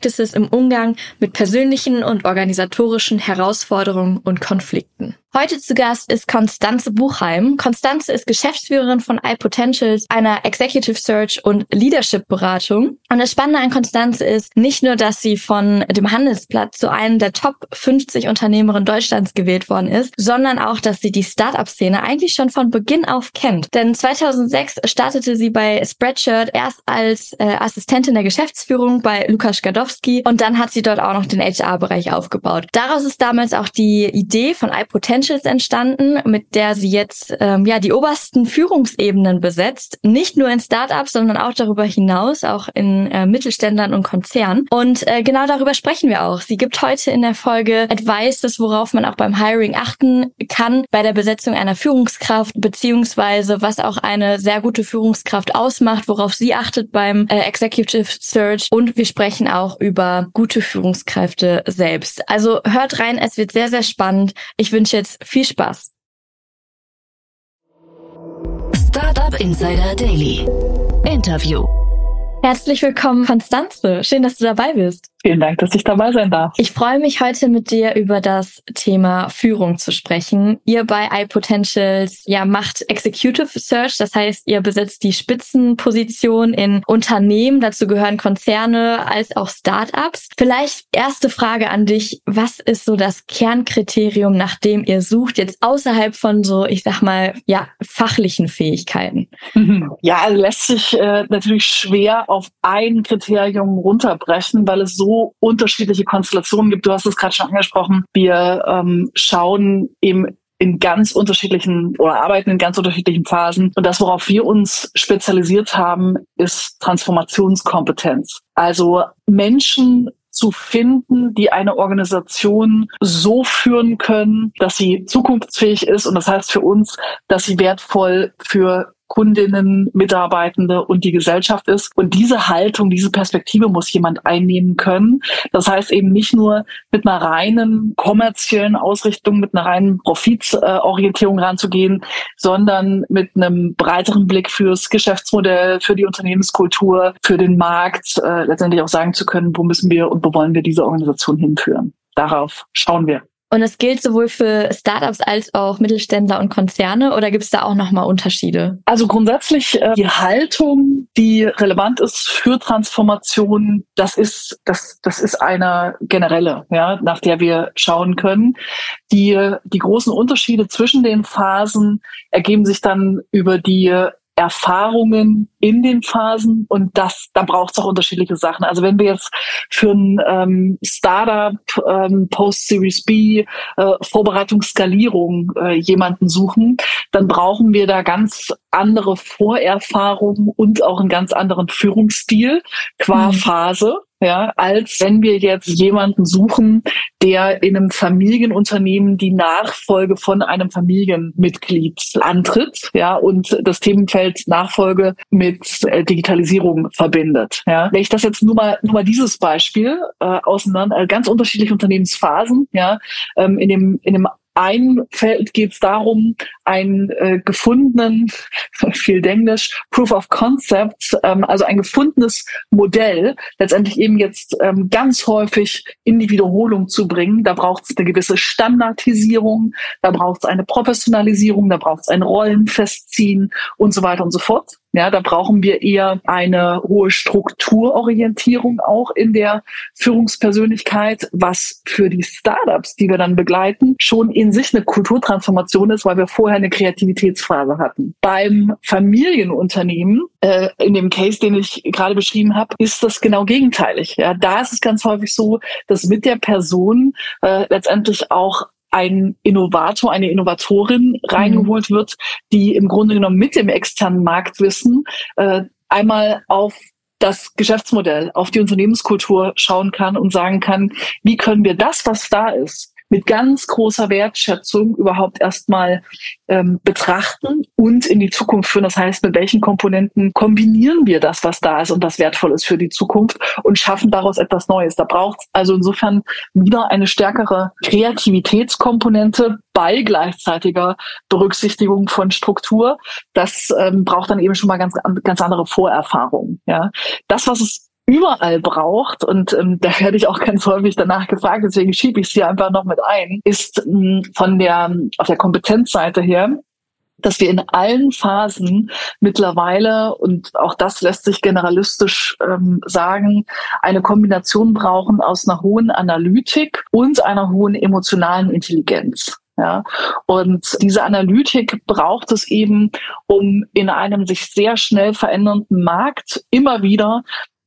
Practices im Umgang mit persönlichen und organisatorischen Herausforderungen und Konflikten. Heute zu Gast ist Konstanze Buchheim. Konstanze ist Geschäftsführerin von iPotentials, einer Executive Search und Leadership Beratung. Und das Spannende an Konstanze ist nicht nur, dass sie von dem Handelsblatt zu einem der Top 50 Unternehmerinnen Deutschlands gewählt worden ist, sondern auch, dass sie die Startup-Szene eigentlich schon von Beginn auf kennt. Denn 2006 startete sie bei Spreadshirt erst als äh, Assistentin der Geschäftsführung bei Lukas Skadowski und dann hat sie dort auch noch den HR-Bereich aufgebaut. Daraus ist damals auch die Idee von iPotentials Essentials entstanden, mit der sie jetzt ähm, ja die obersten Führungsebenen besetzt, nicht nur in Startups, sondern auch darüber hinaus, auch in äh, Mittelständlern und Konzernen. Und äh, genau darüber sprechen wir auch. Sie gibt heute in der Folge Advices, worauf man auch beim Hiring achten kann bei der Besetzung einer Führungskraft, beziehungsweise was auch eine sehr gute Führungskraft ausmacht, worauf sie achtet beim äh, Executive Search. Und wir sprechen auch über gute Führungskräfte selbst. Also hört rein, es wird sehr, sehr spannend. Ich wünsche jetzt jetzt viel Spaß. Startup Insider Daily. Interview. Herzlich willkommen, Konstanze. Schön, dass du dabei bist. Vielen Dank, dass ich dabei sein darf. Ich freue mich heute mit dir über das Thema Führung zu sprechen. Ihr bei iPotentials ja macht Executive Search, das heißt, ihr besetzt die Spitzenposition in Unternehmen, dazu gehören Konzerne als auch Startups. Vielleicht erste Frage an dich, was ist so das Kernkriterium, nach dem ihr sucht, jetzt außerhalb von so, ich sag mal, ja, fachlichen Fähigkeiten? Ja, also lässt sich äh, natürlich schwer auf ein Kriterium runterbrechen, weil es so unterschiedliche Konstellationen gibt. Du hast es gerade schon angesprochen. Wir ähm, schauen eben in ganz unterschiedlichen oder arbeiten in ganz unterschiedlichen Phasen. Und das, worauf wir uns spezialisiert haben, ist Transformationskompetenz. Also Menschen zu finden, die eine Organisation so führen können, dass sie zukunftsfähig ist. Und das heißt für uns, dass sie wertvoll für Kundinnen, Mitarbeitende und die Gesellschaft ist. Und diese Haltung, diese Perspektive muss jemand einnehmen können. Das heißt eben nicht nur mit einer reinen kommerziellen Ausrichtung, mit einer reinen Profitorientierung ranzugehen, sondern mit einem breiteren Blick fürs Geschäftsmodell, für die Unternehmenskultur, für den Markt, äh, letztendlich auch sagen zu können, wo müssen wir und wo wollen wir diese Organisation hinführen. Darauf schauen wir. Und es gilt sowohl für Startups als auch Mittelständler und Konzerne oder gibt es da auch nochmal Unterschiede? Also grundsätzlich äh, die Haltung, die relevant ist für Transformation, das ist, das, das ist eine generelle, ja, nach der wir schauen können. Die, die großen Unterschiede zwischen den Phasen ergeben sich dann über die Erfahrungen in den Phasen und das, da braucht es auch unterschiedliche Sachen. Also wenn wir jetzt für ein ähm, Startup, ähm, Post-Series B, äh, Vorbereitung, Skalierung äh, jemanden suchen, dann brauchen wir da ganz andere Vorerfahrungen und auch einen ganz anderen Führungsstil qua mhm. Phase ja, als wenn wir jetzt jemanden suchen, der in einem Familienunternehmen die Nachfolge von einem Familienmitglied antritt, ja, und das Themenfeld Nachfolge mit äh, Digitalisierung verbindet. Ja, wenn ich das jetzt nur mal nur mal dieses Beispiel äh, auseinander, äh, ganz unterschiedliche Unternehmensphasen, ja, ähm, in dem in dem ein Feld geht es darum, einen äh, gefundenen, viel Englisch, Proof of Concept, ähm, also ein gefundenes Modell, letztendlich eben jetzt ähm, ganz häufig in die Wiederholung zu bringen. Da braucht es eine gewisse Standardisierung, da braucht es eine Professionalisierung, da braucht es ein Rollenfestziehen und so weiter und so fort. Ja, da brauchen wir eher eine hohe Strukturorientierung auch in der Führungspersönlichkeit, was für die Startups, die wir dann begleiten, schon in sich eine Kulturtransformation ist, weil wir vorher eine Kreativitätsphase hatten. Beim Familienunternehmen, äh, in dem Case, den ich gerade beschrieben habe, ist das genau gegenteilig. Ja, da ist es ganz häufig so, dass mit der Person äh, letztendlich auch ein Innovator, eine Innovatorin reingeholt mhm. wird, die im Grunde genommen mit dem externen Marktwissen äh, einmal auf das Geschäftsmodell, auf die Unternehmenskultur schauen kann und sagen kann, wie können wir das, was da ist, mit ganz großer Wertschätzung überhaupt erstmal ähm, betrachten und in die Zukunft führen. Das heißt, mit welchen Komponenten kombinieren wir das, was da ist und was wertvoll ist für die Zukunft und schaffen daraus etwas Neues. Da braucht es also insofern wieder eine stärkere Kreativitätskomponente bei gleichzeitiger Berücksichtigung von Struktur. Das ähm, braucht dann eben schon mal ganz, ganz andere Vorerfahrungen. Ja. Das, was es überall braucht, und ähm, da werde ich auch ganz häufig danach gefragt, deswegen schiebe ich sie einfach noch mit ein, ist ähm, von der, auf der Kompetenzseite her, dass wir in allen Phasen mittlerweile, und auch das lässt sich generalistisch ähm, sagen, eine Kombination brauchen aus einer hohen Analytik und einer hohen emotionalen Intelligenz. Ja, und diese Analytik braucht es eben, um in einem sich sehr schnell verändernden Markt immer wieder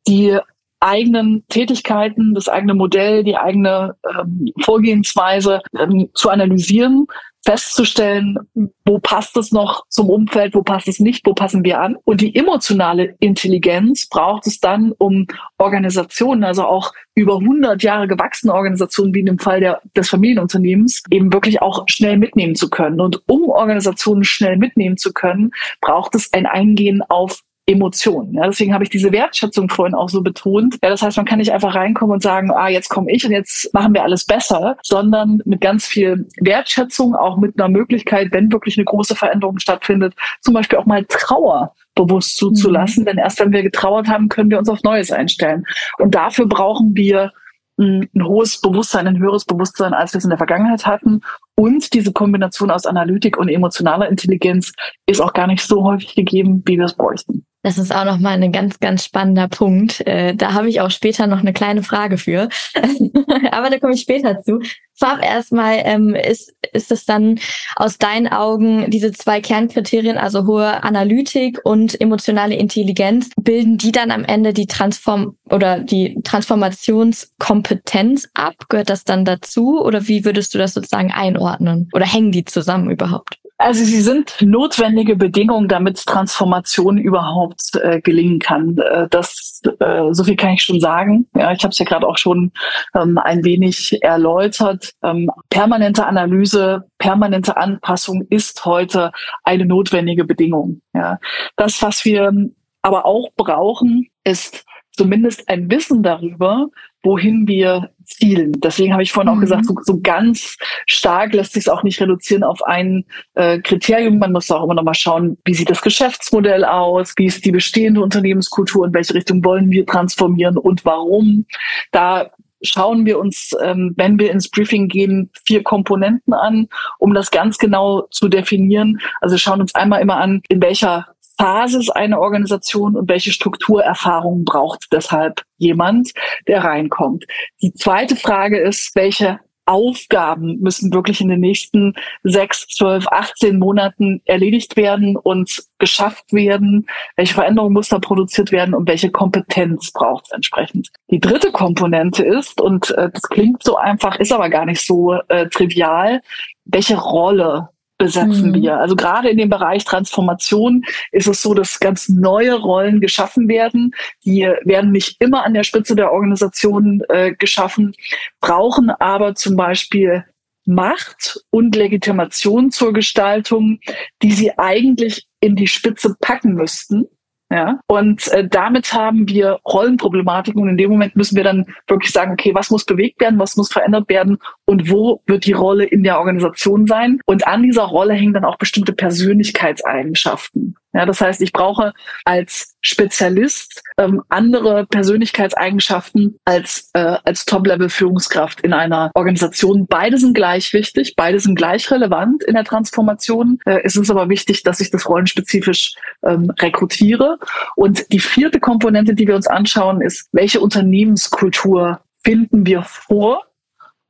die eigenen Tätigkeiten, das eigene Modell, die eigene ähm, Vorgehensweise ähm, zu analysieren, festzustellen, wo passt es noch zum Umfeld, wo passt es nicht, wo passen wir an. Und die emotionale Intelligenz braucht es dann, um Organisationen, also auch über 100 Jahre gewachsene Organisationen, wie in dem Fall der, des Familienunternehmens, eben wirklich auch schnell mitnehmen zu können. Und um Organisationen schnell mitnehmen zu können, braucht es ein Eingehen auf Emotionen. Ja, deswegen habe ich diese Wertschätzung vorhin auch so betont. Ja, das heißt, man kann nicht einfach reinkommen und sagen, ah, jetzt komme ich und jetzt machen wir alles besser, sondern mit ganz viel Wertschätzung, auch mit einer Möglichkeit, wenn wirklich eine große Veränderung stattfindet, zum Beispiel auch mal Trauer bewusst zuzulassen. Mhm. Denn erst wenn wir getrauert haben, können wir uns auf Neues einstellen. Und dafür brauchen wir ein, ein hohes Bewusstsein, ein höheres Bewusstsein, als wir es in der Vergangenheit hatten. Und diese Kombination aus Analytik und emotionaler Intelligenz ist auch gar nicht so häufig gegeben, wie wir es bräuchten. Das ist auch nochmal ein ganz, ganz spannender Punkt. Äh, da habe ich auch später noch eine kleine Frage für. Aber da komme ich später zu. Vorab erstmal, ähm, ist, ist es dann aus deinen Augen diese zwei Kernkriterien, also hohe Analytik und emotionale Intelligenz, bilden die dann am Ende die Transform oder die Transformationskompetenz ab? Gehört das dann dazu? Oder wie würdest du das sozusagen einordnen? Oder hängen die zusammen überhaupt? Also sie sind notwendige Bedingungen, damit Transformation überhaupt äh, gelingen kann. Äh, das äh, so viel kann ich schon sagen. Ja, ich habe es ja gerade auch schon ähm, ein wenig erläutert. Ähm, permanente Analyse, permanente Anpassung ist heute eine notwendige Bedingung. Ja, das, was wir aber auch brauchen, ist zumindest ein Wissen darüber, wohin wir zielen. Deswegen habe ich vorhin mhm. auch gesagt, so, so, ganz stark lässt sich es auch nicht reduzieren auf ein äh, Kriterium. Man muss auch immer noch mal schauen, wie sieht das Geschäftsmodell aus, wie ist die bestehende Unternehmenskultur, in welche Richtung wollen wir transformieren und warum. Da schauen wir uns, ähm, wenn wir ins Briefing gehen, vier Komponenten an, um das ganz genau zu definieren. Also schauen uns einmal immer an, in welcher Basis eine Organisation und welche Strukturerfahrungen braucht deshalb jemand, der reinkommt. Die zweite Frage ist, welche Aufgaben müssen wirklich in den nächsten sechs, zwölf, 18 Monaten erledigt werden und geschafft werden? Welche Veränderungen muss da produziert werden und welche Kompetenz braucht es entsprechend? Die dritte Komponente ist, und äh, das klingt so einfach, ist aber gar nicht so äh, trivial, welche Rolle besetzen mhm. wir. Also gerade in dem Bereich Transformation ist es so, dass ganz neue Rollen geschaffen werden. Die werden nicht immer an der Spitze der Organisation äh, geschaffen, brauchen aber zum Beispiel Macht und Legitimation zur Gestaltung, die sie eigentlich in die Spitze packen müssten. Ja, und äh, damit haben wir Rollenproblematiken und in dem Moment müssen wir dann wirklich sagen, okay, was muss bewegt werden, was muss verändert werden und wo wird die Rolle in der Organisation sein? Und an dieser Rolle hängen dann auch bestimmte Persönlichkeitseigenschaften. Ja, das heißt, ich brauche als Spezialist ähm, andere Persönlichkeitseigenschaften als äh, als Top-Level-Führungskraft in einer Organisation. Beide sind gleich wichtig, beide sind gleich relevant in der Transformation. Äh, es ist aber wichtig, dass ich das rollenspezifisch ähm, rekrutiere. Und die vierte Komponente, die wir uns anschauen, ist, welche Unternehmenskultur finden wir vor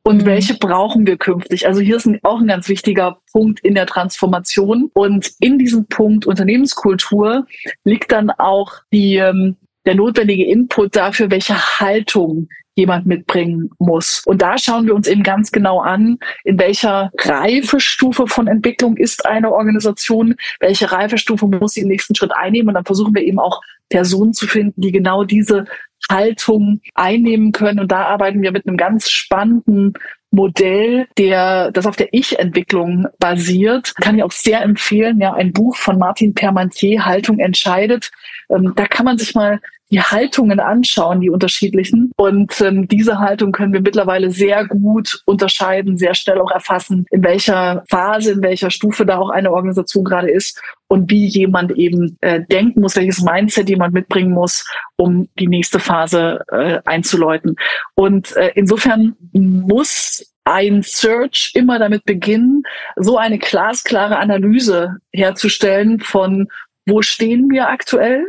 und welche brauchen wir künftig? Also hier ist ein, auch ein ganz wichtiger Punkt in der Transformation. Und in diesem Punkt Unternehmenskultur liegt dann auch die, ähm, der notwendige Input dafür, welche Haltung jemand mitbringen muss. Und da schauen wir uns eben ganz genau an, in welcher Reifestufe von Entwicklung ist eine Organisation, welche Reifestufe muss sie im nächsten Schritt einnehmen. Und dann versuchen wir eben auch Personen zu finden, die genau diese Haltung einnehmen können. Und da arbeiten wir mit einem ganz spannenden Modell, der, das auf der Ich-Entwicklung basiert, kann ich auch sehr empfehlen. Ja, ein Buch von Martin Permantier, Haltung entscheidet. Ähm, da kann man sich mal die Haltungen anschauen, die unterschiedlichen. Und ähm, diese Haltung können wir mittlerweile sehr gut unterscheiden, sehr schnell auch erfassen, in welcher Phase, in welcher Stufe da auch eine Organisation gerade ist und wie jemand eben äh, denken muss, welches Mindset jemand mitbringen muss, um die nächste Phase äh, einzuläuten. Und äh, insofern muss ein Search immer damit beginnen, so eine glasklare Analyse herzustellen von, wo stehen wir aktuell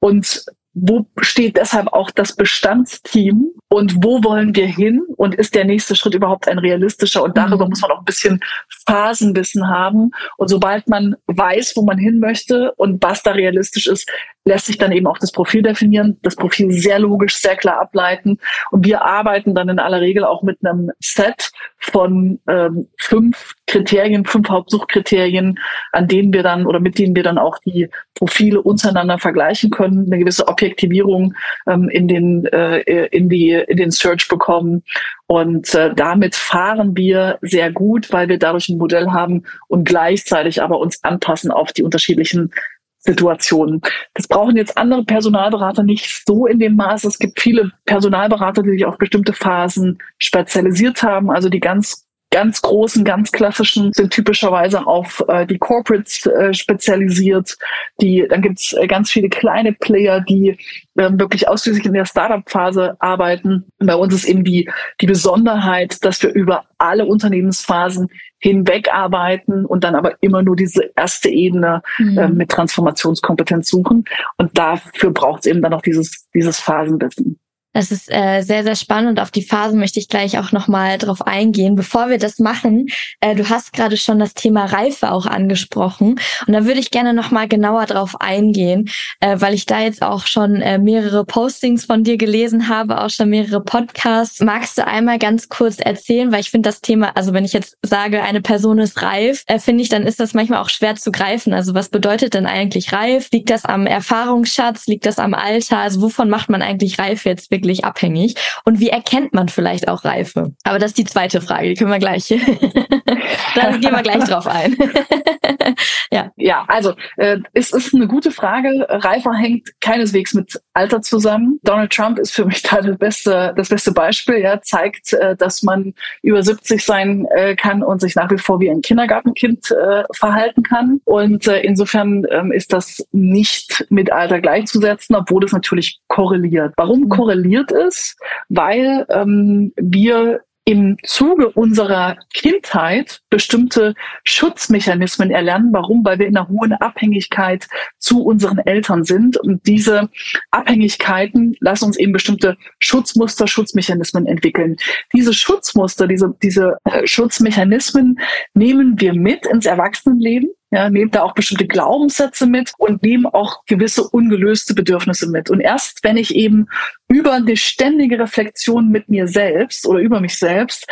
und wo steht deshalb auch das Bestandsteam? Und wo wollen wir hin? Und ist der nächste Schritt überhaupt ein realistischer? Und darüber mhm. muss man auch ein bisschen Phasenwissen haben. Und sobald man weiß, wo man hin möchte und was da realistisch ist, lässt sich dann eben auch das Profil definieren, das Profil sehr logisch, sehr klar ableiten. Und wir arbeiten dann in aller Regel auch mit einem Set von ähm, fünf Kriterien, fünf Hauptsuchkriterien, an denen wir dann oder mit denen wir dann auch die Profile untereinander vergleichen können, eine gewisse Objektivierung ähm, in den äh, in die in den Search bekommen. Und äh, damit fahren wir sehr gut, weil wir dadurch ein Modell haben und gleichzeitig aber uns anpassen auf die unterschiedlichen Situationen. Das brauchen jetzt andere Personalberater nicht so in dem Maße. Es gibt viele Personalberater, die sich auf bestimmte Phasen spezialisiert haben, also die ganz ganz großen, ganz klassischen sind typischerweise auf äh, die Corporates äh, spezialisiert. Die, dann gibt's äh, ganz viele kleine Player, die äh, wirklich ausschließlich in der Startup-Phase arbeiten. Und bei uns ist eben die, die Besonderheit, dass wir über alle Unternehmensphasen hinweg arbeiten und dann aber immer nur diese erste Ebene mhm. äh, mit Transformationskompetenz suchen. Und dafür braucht es eben dann auch dieses, dieses Phasenwissen. Das ist äh, sehr, sehr spannend auf die Phasen möchte ich gleich auch nochmal drauf eingehen. Bevor wir das machen, äh, du hast gerade schon das Thema Reife auch angesprochen und da würde ich gerne nochmal genauer drauf eingehen, äh, weil ich da jetzt auch schon äh, mehrere Postings von dir gelesen habe, auch schon mehrere Podcasts. Magst du einmal ganz kurz erzählen, weil ich finde das Thema, also wenn ich jetzt sage, eine Person ist reif, äh, finde ich, dann ist das manchmal auch schwer zu greifen. Also was bedeutet denn eigentlich reif? Liegt das am Erfahrungsschatz? Liegt das am Alter? Also wovon macht man eigentlich reif jetzt wirklich? Wirklich abhängig? Und wie erkennt man vielleicht auch Reife? Aber das ist die zweite Frage, die können wir gleich. Dann gehen wir gleich drauf ein. ja. ja, also äh, es ist eine gute Frage. Reife hängt keineswegs mit Alter zusammen. Donald Trump ist für mich da das beste, das beste Beispiel. Ja, zeigt, äh, dass man über 70 sein äh, kann und sich nach wie vor wie ein Kindergartenkind äh, verhalten kann. Und äh, insofern ähm, ist das nicht mit Alter gleichzusetzen, obwohl das natürlich korreliert. Warum mhm. Korreliert es? Weil ähm, wir im Zuge unserer Kindheit bestimmte Schutzmechanismen erlernen. Warum? Weil wir in einer hohen Abhängigkeit zu unseren Eltern sind. Und diese Abhängigkeiten lassen uns eben bestimmte Schutzmuster, Schutzmechanismen entwickeln. Diese Schutzmuster, diese, diese äh, Schutzmechanismen nehmen wir mit ins Erwachsenenleben ja, nehmen da auch bestimmte Glaubenssätze mit und nehmen auch gewisse ungelöste Bedürfnisse mit. Und erst wenn ich eben über eine ständige Reflexion mit mir selbst oder über mich selbst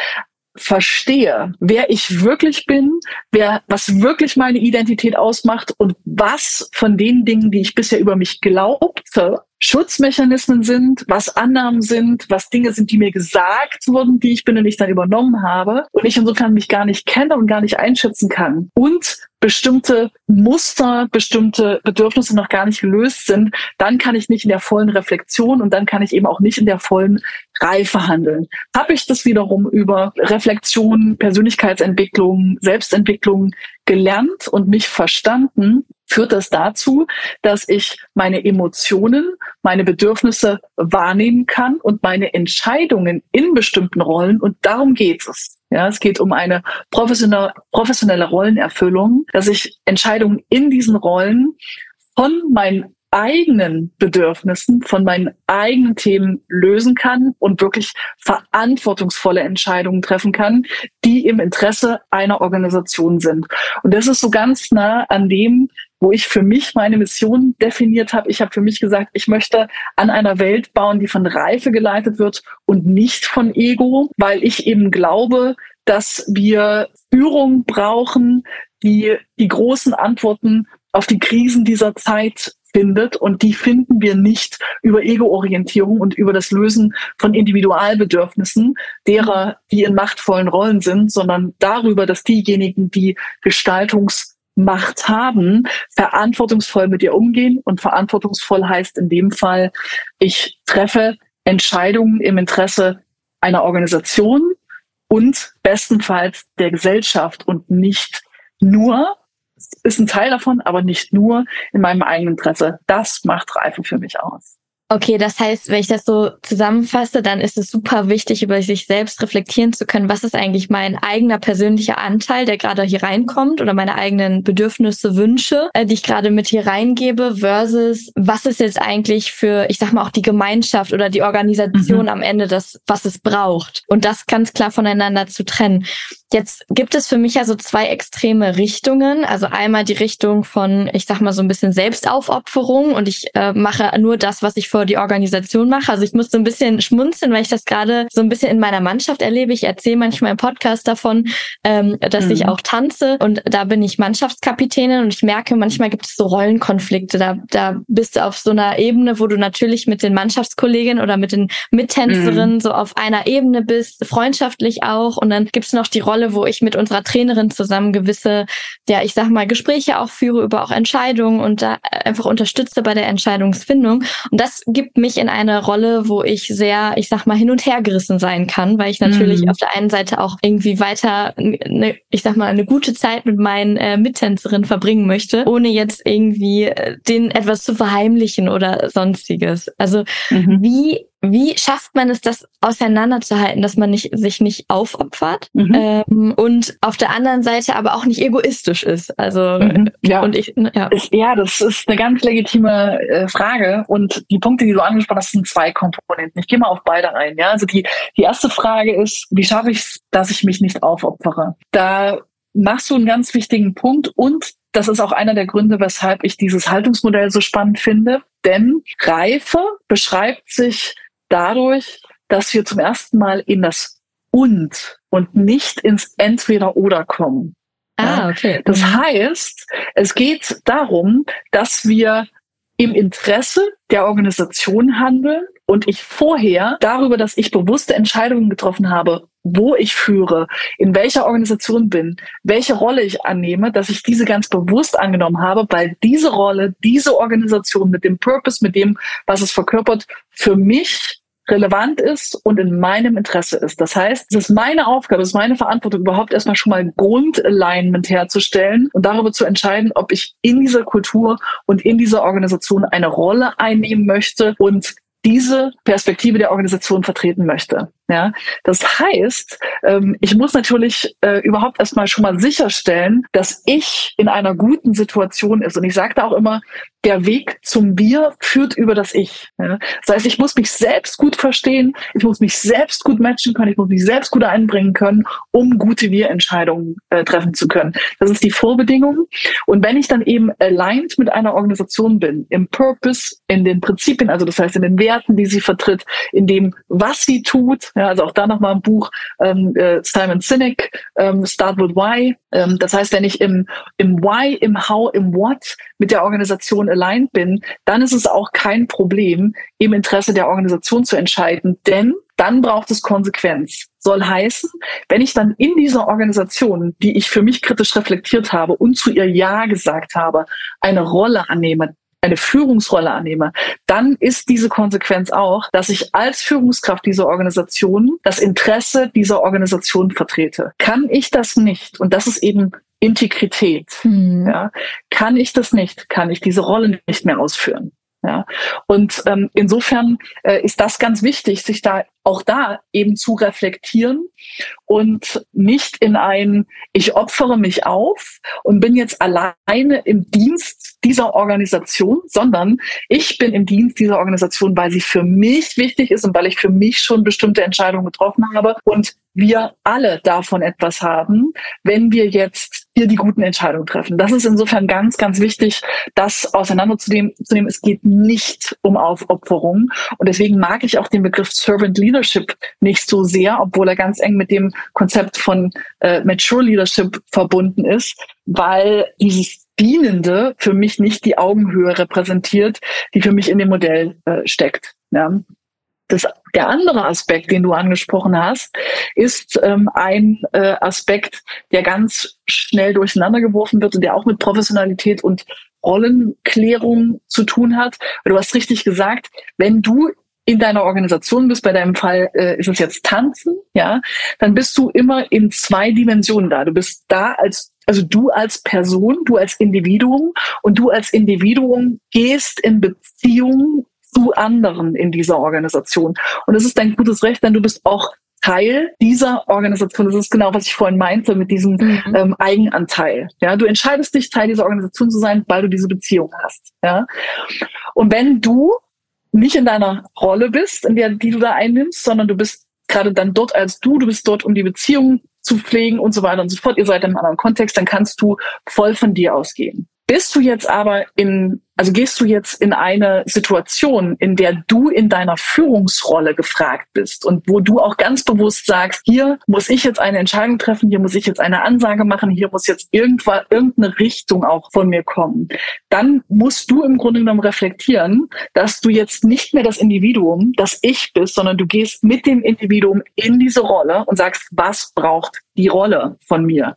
verstehe, wer ich wirklich bin, wer, was wirklich meine Identität ausmacht und was von den Dingen, die ich bisher über mich glaubte, Schutzmechanismen sind, was Annahmen sind, was Dinge sind, die mir gesagt wurden, die ich bin und ich dann übernommen habe und ich insofern mich gar nicht kenne und gar nicht einschätzen kann und bestimmte Muster, bestimmte Bedürfnisse noch gar nicht gelöst sind, dann kann ich nicht in der vollen Reflexion und dann kann ich eben auch nicht in der vollen Reife handeln. Habe ich das wiederum über Reflexion, Persönlichkeitsentwicklung, Selbstentwicklung gelernt und mich verstanden, führt das dazu, dass ich meine Emotionen, meine Bedürfnisse wahrnehmen kann und meine Entscheidungen in bestimmten Rollen, und darum geht es. Ja, es geht um eine professionelle, professionelle Rollenerfüllung, dass ich Entscheidungen in diesen Rollen von meinen eigenen Bedürfnissen, von meinen eigenen Themen lösen kann und wirklich verantwortungsvolle Entscheidungen treffen kann, die im Interesse einer Organisation sind. Und das ist so ganz nah an dem, wo ich für mich meine Mission definiert habe. Ich habe für mich gesagt, ich möchte an einer Welt bauen, die von Reife geleitet wird und nicht von Ego, weil ich eben glaube, dass wir Führung brauchen, die die großen Antworten auf die Krisen dieser Zeit findet. Und die finden wir nicht über Ego-Orientierung und über das Lösen von Individualbedürfnissen derer, die in machtvollen Rollen sind, sondern darüber, dass diejenigen, die Gestaltungsmacht haben, verantwortungsvoll mit ihr umgehen. Und verantwortungsvoll heißt in dem Fall, ich treffe Entscheidungen im Interesse einer Organisation und bestenfalls der Gesellschaft und nicht nur ist ein Teil davon, aber nicht nur in meinem eigenen Interesse. Das macht Reife für mich aus. Okay, das heißt, wenn ich das so zusammenfasse, dann ist es super wichtig, über sich selbst reflektieren zu können. Was ist eigentlich mein eigener persönlicher Anteil, der gerade hier reinkommt oder meine eigenen Bedürfnisse, Wünsche, äh, die ich gerade mit hier reingebe versus was ist jetzt eigentlich für, ich sag mal, auch die Gemeinschaft oder die Organisation mhm. am Ende das, was es braucht. Und das ganz klar voneinander zu trennen. Jetzt gibt es für mich ja so zwei extreme Richtungen. Also einmal die Richtung von, ich sag mal, so ein bisschen Selbstaufopferung und ich äh, mache nur das, was ich vor die Organisation mache. Also ich muss so ein bisschen schmunzeln, weil ich das gerade so ein bisschen in meiner Mannschaft erlebe. Ich erzähle manchmal im Podcast davon, ähm, dass mhm. ich auch tanze und da bin ich Mannschaftskapitänin und ich merke, manchmal gibt es so Rollenkonflikte. Da, da bist du auf so einer Ebene, wo du natürlich mit den Mannschaftskolleginnen oder mit den Mittänzerinnen mhm. so auf einer Ebene bist, freundschaftlich auch. Und dann gibt es noch die Rolle Rolle, wo ich mit unserer Trainerin zusammen gewisse, ja, ich sag mal, Gespräche auch führe über auch Entscheidungen und da einfach unterstütze bei der Entscheidungsfindung. Und das gibt mich in eine Rolle, wo ich sehr, ich sag mal, hin und her gerissen sein kann, weil ich natürlich mhm. auf der einen Seite auch irgendwie weiter, ne, ich sag mal, eine gute Zeit mit meinen äh, Mittänzerinnen verbringen möchte, ohne jetzt irgendwie äh, denen etwas zu verheimlichen oder sonstiges. Also mhm. wie wie schafft man es, das auseinanderzuhalten, dass man nicht, sich nicht aufopfert mhm. ähm, und auf der anderen Seite aber auch nicht egoistisch ist? Also mhm, ja. und ich ja. ja, das ist eine ganz legitime äh, Frage und die Punkte, die du angesprochen hast, sind zwei Komponenten. Ich gehe mal auf beide ein. Ja, also die die erste Frage ist, wie schaffe ich es, dass ich mich nicht aufopfere? Da machst du einen ganz wichtigen Punkt und das ist auch einer der Gründe, weshalb ich dieses Haltungsmodell so spannend finde. Denn Reife beschreibt sich dadurch, dass wir zum ersten Mal in das und und nicht ins Entweder-Oder kommen. Ah, okay. Das mhm. heißt, es geht darum, dass wir im Interesse der Organisation handeln und ich vorher darüber, dass ich bewusste Entscheidungen getroffen habe, wo ich führe, in welcher Organisation bin, welche Rolle ich annehme, dass ich diese ganz bewusst angenommen habe, weil diese Rolle, diese Organisation mit dem Purpose, mit dem, was es verkörpert, für mich relevant ist und in meinem Interesse ist. Das heißt, es ist meine Aufgabe, es ist meine Verantwortung, überhaupt erstmal schon mal Grundalignment herzustellen und darüber zu entscheiden, ob ich in dieser Kultur und in dieser Organisation eine Rolle einnehmen möchte und diese Perspektive der Organisation vertreten möchte. Ja, das heißt, ähm, ich muss natürlich äh, überhaupt erstmal schon mal sicherstellen, dass ich in einer guten Situation ist. Und ich sage da auch immer, der Weg zum Wir führt über das Ich. Ja? Das heißt, ich muss mich selbst gut verstehen, ich muss mich selbst gut matchen können, ich muss mich selbst gut einbringen können, um gute Wir-Entscheidungen äh, treffen zu können. Das ist die Vorbedingung. Und wenn ich dann eben aligned mit einer Organisation bin, im Purpose, in den Prinzipien, also das heißt in den Werten, die sie vertritt, in dem, was sie tut, ja, also auch da nochmal ein Buch ähm, äh, Simon Sinek, ähm, Start with Why. Ähm, das heißt, wenn ich im, im Why, im How, im What mit der Organisation aligned bin, dann ist es auch kein Problem, im Interesse der Organisation zu entscheiden, denn dann braucht es Konsequenz. Soll heißen, wenn ich dann in dieser Organisation, die ich für mich kritisch reflektiert habe und zu ihr Ja gesagt habe, eine Rolle annehme, eine Führungsrolle annehme, dann ist diese Konsequenz auch, dass ich als Führungskraft dieser Organisation das Interesse dieser Organisation vertrete. Kann ich das nicht, und das ist eben Integrität, mhm. ja, kann ich das nicht, kann ich diese Rolle nicht mehr ausführen. Ja, und ähm, insofern äh, ist das ganz wichtig, sich da auch da eben zu reflektieren und nicht in ein, ich opfere mich auf und bin jetzt alleine im Dienst dieser Organisation, sondern ich bin im Dienst dieser Organisation, weil sie für mich wichtig ist und weil ich für mich schon bestimmte Entscheidungen getroffen habe. Und wir alle davon etwas haben, wenn wir jetzt hier die guten Entscheidungen treffen. Das ist insofern ganz, ganz wichtig, das auseinanderzunehmen. Es geht nicht um Aufopferung. Und deswegen mag ich auch den Begriff Servant Leadership nicht so sehr, obwohl er ganz eng mit dem Konzept von äh, Mature Leadership verbunden ist, weil dieses Dienende für mich nicht die Augenhöhe repräsentiert, die für mich in dem Modell äh, steckt. Ja. Das, der andere Aspekt, den du angesprochen hast, ist ähm, ein äh, Aspekt, der ganz schnell durcheinander geworfen wird und der auch mit Professionalität und Rollenklärung zu tun hat. Du hast richtig gesagt, wenn du in deiner Organisation bist, bei deinem Fall äh, ist es jetzt Tanzen, ja, dann bist du immer in zwei Dimensionen da. Du bist da als also du als Person, du als Individuum und du als Individuum gehst in Beziehung zu anderen in dieser Organisation. Und es ist dein gutes Recht, denn du bist auch Teil dieser Organisation. Das ist genau, was ich vorhin meinte mit diesem mhm. ähm, Eigenanteil. Ja, du entscheidest dich, Teil dieser Organisation zu sein, weil du diese Beziehung hast. Ja, und wenn du nicht in deiner Rolle bist, in der die du da einnimmst, sondern du bist gerade dann dort als du, du bist dort, um die Beziehung zu pflegen und so weiter und so fort. Ihr seid in einem anderen Kontext, dann kannst du voll von dir ausgehen. Bist du jetzt aber in also gehst du jetzt in eine Situation, in der du in deiner Führungsrolle gefragt bist und wo du auch ganz bewusst sagst, hier muss ich jetzt eine Entscheidung treffen, hier muss ich jetzt eine Ansage machen, hier muss jetzt irgendwann irgendeine Richtung auch von mir kommen. Dann musst du im Grunde genommen reflektieren, dass du jetzt nicht mehr das Individuum, das Ich bist, sondern du gehst mit dem Individuum in diese Rolle und sagst, was braucht die Rolle von mir?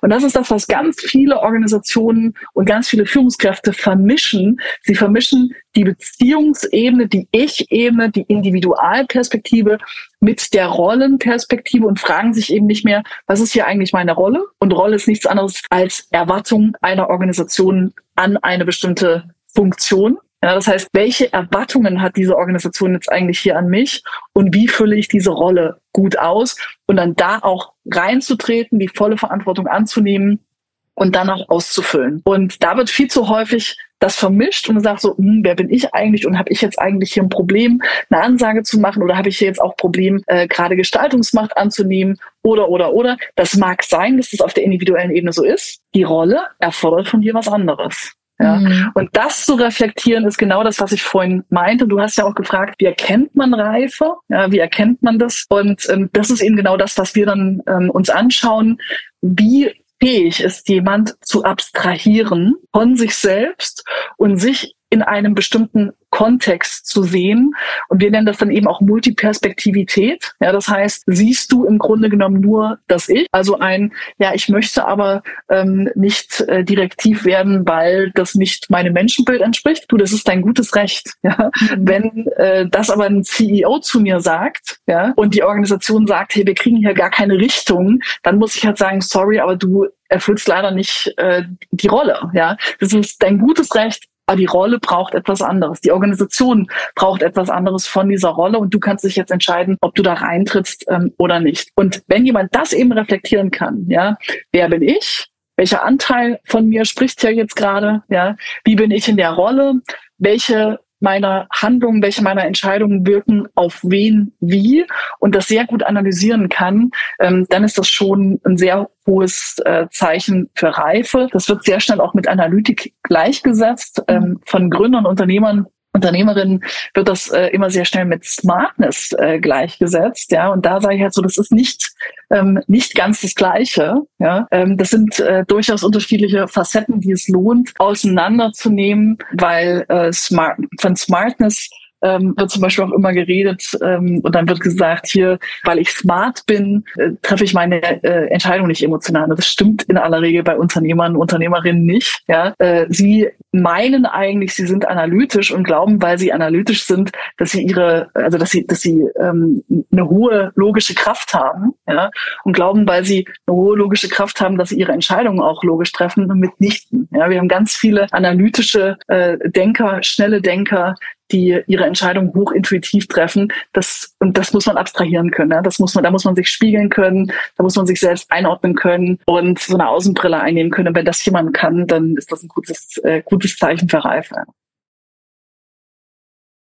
Und das ist das, was ganz viele Organisationen und ganz viele Führungskräfte vermischen vermischen. Sie vermischen die Beziehungsebene, die Ich-Ebene, die Individualperspektive mit der Rollenperspektive und fragen sich eben nicht mehr, was ist hier eigentlich meine Rolle? Und Rolle ist nichts anderes als Erwartung einer Organisation an eine bestimmte Funktion. Ja, das heißt, welche Erwartungen hat diese Organisation jetzt eigentlich hier an mich und wie fülle ich diese Rolle gut aus und dann da auch reinzutreten, die volle Verantwortung anzunehmen und dann auch auszufüllen. Und da wird viel zu häufig das vermischt und sagt so, hm, wer bin ich eigentlich und habe ich jetzt eigentlich hier ein Problem, eine Ansage zu machen oder habe ich hier jetzt auch Problem, äh, gerade Gestaltungsmacht anzunehmen oder oder oder. Das mag sein, dass das auf der individuellen Ebene so ist. Die Rolle erfordert von dir was anderes. Ja. Mhm. Und das zu reflektieren ist genau das, was ich vorhin meinte. Du hast ja auch gefragt, wie erkennt man Reife? Ja, wie erkennt man das? Und ähm, das ist eben genau das, was wir dann ähm, uns anschauen. Wie fähig ist, jemand zu abstrahieren von sich selbst und sich in einem bestimmten Kontext zu sehen. Und wir nennen das dann eben auch Multiperspektivität. Ja, das heißt, siehst du im Grunde genommen nur das Ich, also ein, ja, ich möchte aber ähm, nicht äh, direktiv werden, weil das nicht meinem Menschenbild entspricht. Du, das ist dein gutes Recht. Ja? Mhm. Wenn äh, das aber ein CEO zu mir sagt, ja, und die Organisation sagt, hey, wir kriegen hier gar keine Richtung, dann muss ich halt sagen, sorry, aber du erfüllst leider nicht äh, die Rolle. Ja, das ist dein gutes Recht, aber die Rolle braucht etwas anderes. Die Organisation braucht etwas anderes von dieser Rolle und du kannst dich jetzt entscheiden, ob du da reintrittst ähm, oder nicht. Und wenn jemand das eben reflektieren kann, ja, wer bin ich? Welcher Anteil von mir spricht ja jetzt gerade? Ja, wie bin ich in der Rolle? Welche meiner Handlungen, welche meiner Entscheidungen wirken auf wen wie und das sehr gut analysieren kann, ähm, dann ist das schon ein sehr hohes äh, Zeichen für Reife. Das wird sehr schnell auch mit Analytik gleichgesetzt ähm, von Gründern, Unternehmern, Unternehmerin wird das äh, immer sehr schnell mit Smartness äh, gleichgesetzt, ja. Und da sage ich halt so, das ist nicht ähm, nicht ganz das Gleiche, ja. Ähm, das sind äh, durchaus unterschiedliche Facetten, die es lohnt auseinanderzunehmen, weil äh, Smart von Smartness ähm, wird zum Beispiel auch immer geredet ähm, und dann wird gesagt, hier, weil ich smart bin, äh, treffe ich meine äh, Entscheidung nicht emotional. Das stimmt in aller Regel bei Unternehmern und Unternehmerinnen nicht. Ja? Äh, sie meinen eigentlich, sie sind analytisch und glauben, weil sie analytisch sind, dass sie ihre, also dass sie, dass sie ähm, eine hohe logische Kraft haben, ja, und glauben, weil sie eine hohe logische Kraft haben, dass sie ihre Entscheidungen auch logisch treffen, mitnichten. Ja, wir haben ganz viele analytische äh, Denker, schnelle Denker, die ihre Entscheidung hochintuitiv treffen. Das, und das muss man abstrahieren können. Ja? Das muss man, da muss man sich spiegeln können, da muss man sich selbst einordnen können und so eine Außenbrille einnehmen können. Und wenn das jemand kann, dann ist das ein gutes, äh, gutes Zeichen für Reife.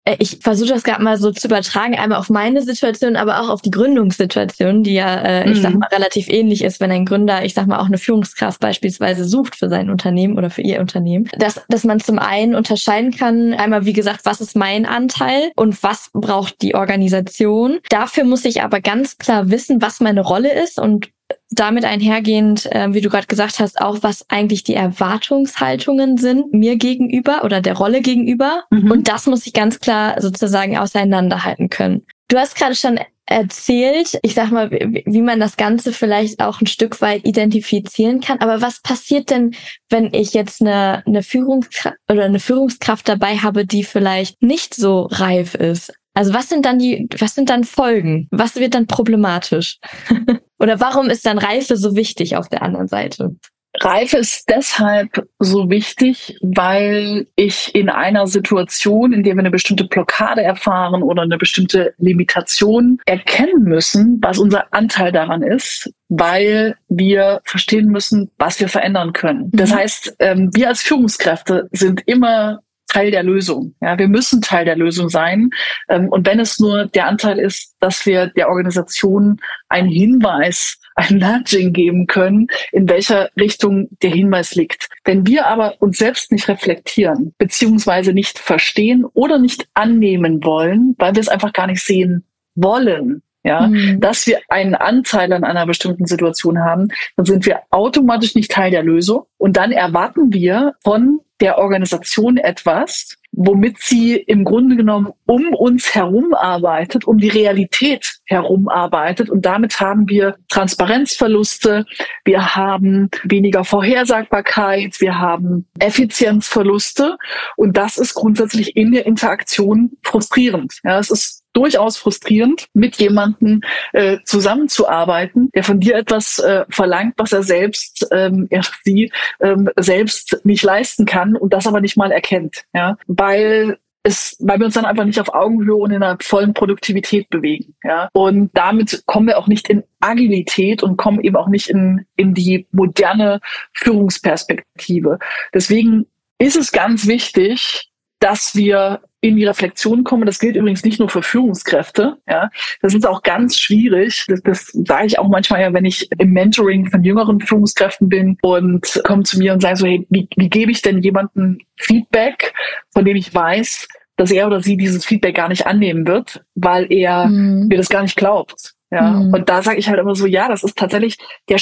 Äh, ich versuche das gerade mal so zu übertragen, einmal auf meine Situation, aber auch auf die Gründungssituation, die ja, äh, ich sag mhm. mal, relativ ähnlich ist, wenn ein Gründer, ich sag mal, auch eine Führungskraft beispielsweise sucht für sein Unternehmen oder für ihr Unternehmen. Dass, dass man zum einen unterscheiden kann, einmal, wie gesagt, was ist mein Anteil und was braucht die Organisation. Dafür muss ich aber ganz klar wissen, was meine Rolle ist und damit einhergehend, äh, wie du gerade gesagt hast, auch was eigentlich die Erwartungshaltungen sind mir gegenüber oder der Rolle gegenüber. Mhm. Und das muss ich ganz klar sozusagen auseinanderhalten können. Du hast gerade schon erzählt, ich sag mal, wie, man das Ganze vielleicht auch ein Stück weit identifizieren kann. Aber was passiert denn, wenn ich jetzt eine, eine Führungskraft oder eine Führungskraft dabei habe, die vielleicht nicht so reif ist? Also was sind dann die, was sind dann Folgen? Was wird dann problematisch? Oder warum ist dann Reife so wichtig auf der anderen Seite? Reife ist deshalb so wichtig, weil ich in einer Situation, in der wir eine bestimmte Blockade erfahren oder eine bestimmte Limitation erkennen müssen, was unser Anteil daran ist, weil wir verstehen müssen, was wir verändern können. Das mhm. heißt, ähm, wir als Führungskräfte sind immer Teil der Lösung. Ja, wir müssen Teil der Lösung sein. Ähm, und wenn es nur der Anteil ist, dass wir der Organisation einen Hinweis, ein Nudging geben können, in welcher Richtung der Hinweis liegt. Wenn wir aber uns selbst nicht reflektieren, beziehungsweise nicht verstehen oder nicht annehmen wollen, weil wir es einfach gar nicht sehen wollen, ja, mhm. dass wir einen Anteil an einer bestimmten Situation haben, dann sind wir automatisch nicht Teil der Lösung. Und dann erwarten wir von der Organisation etwas, womit sie im Grunde genommen um uns herum arbeitet, um die Realität herum arbeitet. Und damit haben wir Transparenzverluste, wir haben weniger Vorhersagbarkeit, wir haben Effizienzverluste. Und das ist grundsätzlich in der Interaktion frustrierend. Ja, es ist durchaus frustrierend, mit jemandem äh, zusammenzuarbeiten, der von dir etwas äh, verlangt, was er selbst, ähm, er, sie ähm, selbst nicht leisten kann und das aber nicht mal erkennt. Ja? Weil es, weil wir uns dann einfach nicht auf Augenhöhe und in einer vollen Produktivität bewegen. Ja? Und damit kommen wir auch nicht in Agilität und kommen eben auch nicht in, in die moderne Führungsperspektive. Deswegen ist es ganz wichtig, dass wir in die Reflexion kommen. Das gilt übrigens nicht nur für Führungskräfte. Ja, das ist auch ganz schwierig. Das, das sage ich auch manchmal ja, wenn ich im Mentoring von jüngeren Führungskräften bin und kommen zu mir und sagen so, hey, wie, wie gebe ich denn jemandem Feedback, von dem ich weiß, dass er oder sie dieses Feedback gar nicht annehmen wird, weil er mhm. mir das gar nicht glaubt. Ja, mhm. und da sage ich halt immer so, ja, das ist tatsächlich der,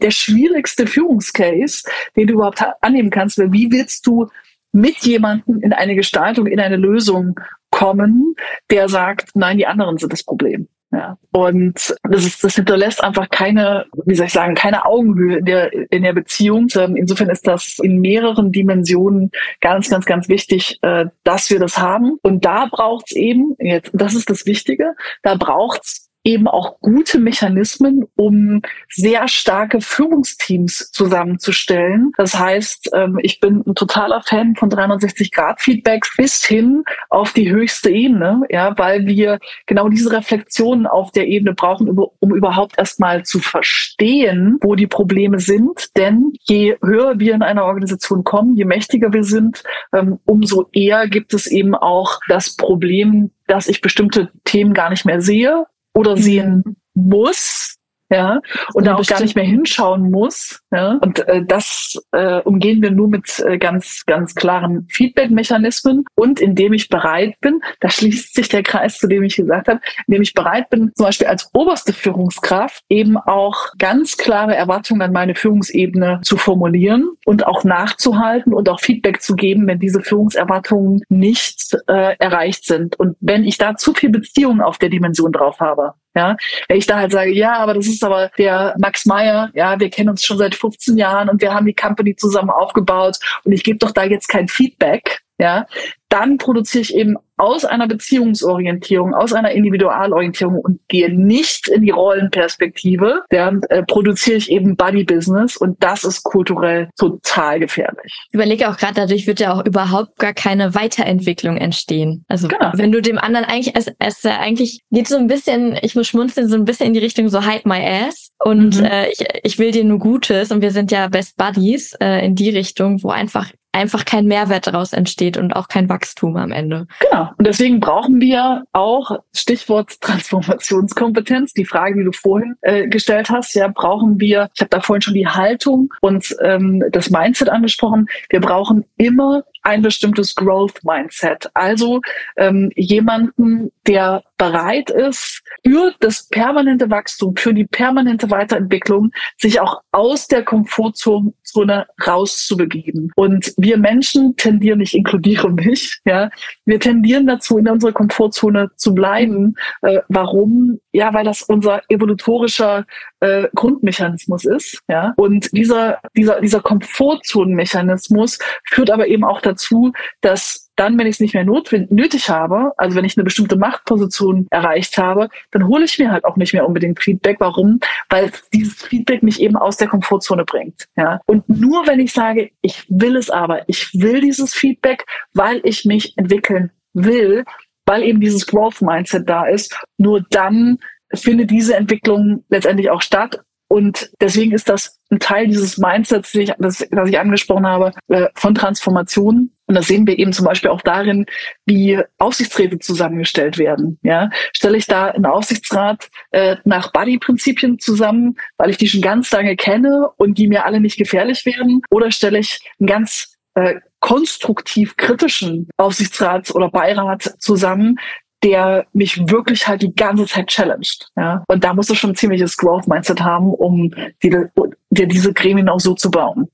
der schwierigste Führungscase, den du überhaupt annehmen kannst, weil wie willst du mit jemandem in eine Gestaltung, in eine Lösung kommen, der sagt, nein, die anderen sind das Problem. Ja. Und das, ist, das hinterlässt einfach keine, wie soll ich sagen, keine Augenhöhe in der, in der Beziehung. Ähm, insofern ist das in mehreren Dimensionen ganz, ganz, ganz wichtig, äh, dass wir das haben. Und da braucht's eben, jetzt, das ist das Wichtige, da braucht's eben auch gute Mechanismen, um sehr starke Führungsteams zusammenzustellen. Das heißt, ähm, ich bin ein totaler Fan von 360-Grad-Feedbacks bis hin auf die höchste Ebene, ja, weil wir genau diese Reflexionen auf der Ebene brauchen, um überhaupt erstmal zu verstehen, wo die Probleme sind. Denn je höher wir in einer Organisation kommen, je mächtiger wir sind, ähm, umso eher gibt es eben auch das Problem, dass ich bestimmte Themen gar nicht mehr sehe oder sehen mhm. muss, ja, und da auch gar nicht mehr hinschauen muss. Ja? Und äh, das äh, umgehen wir nur mit äh, ganz, ganz klaren Feedback-Mechanismen und indem ich bereit bin, da schließt sich der Kreis, zu dem ich gesagt habe, indem ich bereit bin, zum Beispiel als oberste Führungskraft eben auch ganz klare Erwartungen an meine Führungsebene zu formulieren und auch nachzuhalten und auch Feedback zu geben, wenn diese Führungserwartungen nicht äh, erreicht sind. Und wenn ich da zu viel Beziehung auf der Dimension drauf habe, ja, wenn ich da halt sage, ja, aber das ist aber der Max Meyer, ja, wir kennen uns schon seit 15 Jahren und wir haben die Company zusammen aufgebaut und ich gebe doch da jetzt kein Feedback, ja, dann produziere ich eben aus einer Beziehungsorientierung, aus einer Individualorientierung und gehe nicht in die Rollenperspektive, dann äh, produziere ich eben Buddy-Business und das ist kulturell total gefährlich. Ich überlege auch gerade, dadurch wird ja auch überhaupt gar keine Weiterentwicklung entstehen. Also genau. wenn du dem anderen eigentlich, es, es äh, eigentlich geht so ein bisschen, ich muss schmunzeln, so ein bisschen in die Richtung so hide my ass und mhm. äh, ich, ich will dir nur Gutes und wir sind ja Best Buddies äh, in die Richtung, wo einfach einfach kein Mehrwert daraus entsteht und auch kein Wachstum am Ende. Genau. Und deswegen brauchen wir auch Stichwort Transformationskompetenz. Die Frage, die du vorhin äh, gestellt hast, ja, brauchen wir, ich habe da vorhin schon die Haltung und ähm, das Mindset angesprochen. Wir brauchen immer ein bestimmtes Growth Mindset. Also ähm, jemanden, der bereit ist, für das permanente Wachstum, für die permanente Weiterentwicklung, sich auch aus der Komfortzone rauszubegeben. Und wir Menschen tendieren, ich inkludiere mich, ja, wir tendieren dazu, in unserer Komfortzone zu bleiben. Äh, warum? Ja, weil das unser evolutorischer äh, Grundmechanismus ist, ja. Und dieser, dieser, dieser Komfortzonenmechanismus führt aber eben auch dazu, dass dann, wenn ich es nicht mehr nötig habe, also wenn ich eine bestimmte Machtposition erreicht habe, dann hole ich mir halt auch nicht mehr unbedingt Feedback. Warum? Weil dieses Feedback mich eben aus der Komfortzone bringt. Ja? Und nur wenn ich sage, ich will es aber, ich will dieses Feedback, weil ich mich entwickeln will, weil eben dieses Growth Mindset da ist, nur dann findet diese Entwicklung letztendlich auch statt und deswegen ist das ein Teil dieses Mindsets, das ich, das, das ich angesprochen habe, äh, von Transformation. Und das sehen wir eben zum Beispiel auch darin, wie Aufsichtsräte zusammengestellt werden. Ja, stelle ich da einen Aufsichtsrat äh, nach Buddy-Prinzipien zusammen, weil ich die schon ganz lange kenne und die mir alle nicht gefährlich werden, oder stelle ich einen ganz äh, konstruktiv kritischen Aufsichtsrat oder Beirat zusammen, der mich wirklich halt die ganze Zeit challenged. Ja? Und da musst du schon ein ziemliches Growth-Mindset haben, um dir, diese Gremien auch so zu bauen.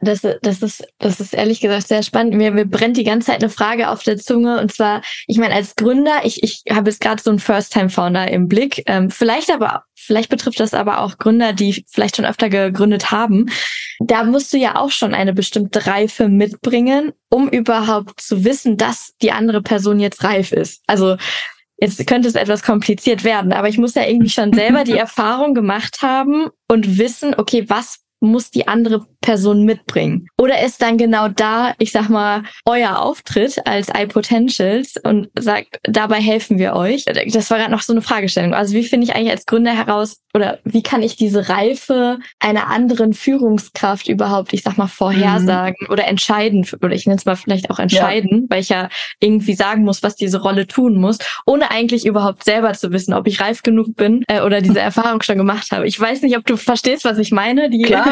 Das, das, ist, das ist ehrlich gesagt sehr spannend. Mir, mir brennt die ganze Zeit eine Frage auf der Zunge. Und zwar, ich meine, als Gründer, ich, ich habe jetzt gerade so einen First-Time-Founder im Blick. Ähm, vielleicht aber, vielleicht betrifft das aber auch Gründer, die vielleicht schon öfter gegründet haben. Da musst du ja auch schon eine bestimmte Reife mitbringen, um überhaupt zu wissen, dass die andere Person jetzt reif ist. Also Jetzt könnte es etwas kompliziert werden, aber ich muss ja irgendwie schon selber die Erfahrung gemacht haben und wissen, okay, was muss die andere Person mitbringen? Oder ist dann genau da, ich sag mal, euer Auftritt als iPotentials und sagt, dabei helfen wir euch? Das war gerade noch so eine Fragestellung. Also wie finde ich eigentlich als Gründer heraus oder wie kann ich diese Reife einer anderen Führungskraft überhaupt, ich sag mal, vorhersagen mhm. oder entscheiden, oder ich nenne es mal vielleicht auch entscheiden, ja. weil ich ja irgendwie sagen muss, was diese Rolle tun muss, ohne eigentlich überhaupt selber zu wissen, ob ich reif genug bin äh, oder diese Erfahrung schon gemacht habe. Ich weiß nicht, ob du verstehst, was ich meine. Die Klar.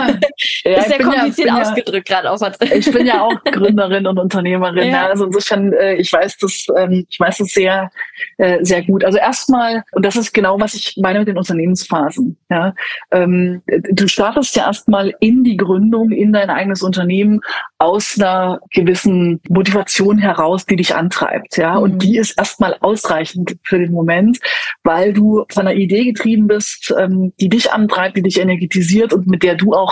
Ja, ist sehr kompliziert ja, ausgedrückt ja, gerade auch. Ich bin ja auch Gründerin und Unternehmerin. Ja. Also insofern, äh, ich weiß das, ähm, ich weiß das sehr, äh, sehr gut. Also erstmal, und das ist genau, was ich meine mit den Unternehmensphasen. Ja, ähm, du startest ja erstmal in die Gründung, in dein eigenes Unternehmen aus einer gewissen Motivation heraus, die dich antreibt. Ja, mhm. und die ist erstmal ausreichend für den Moment, weil du von einer Idee getrieben bist, ähm, die dich antreibt, die dich energetisiert und mit der du auch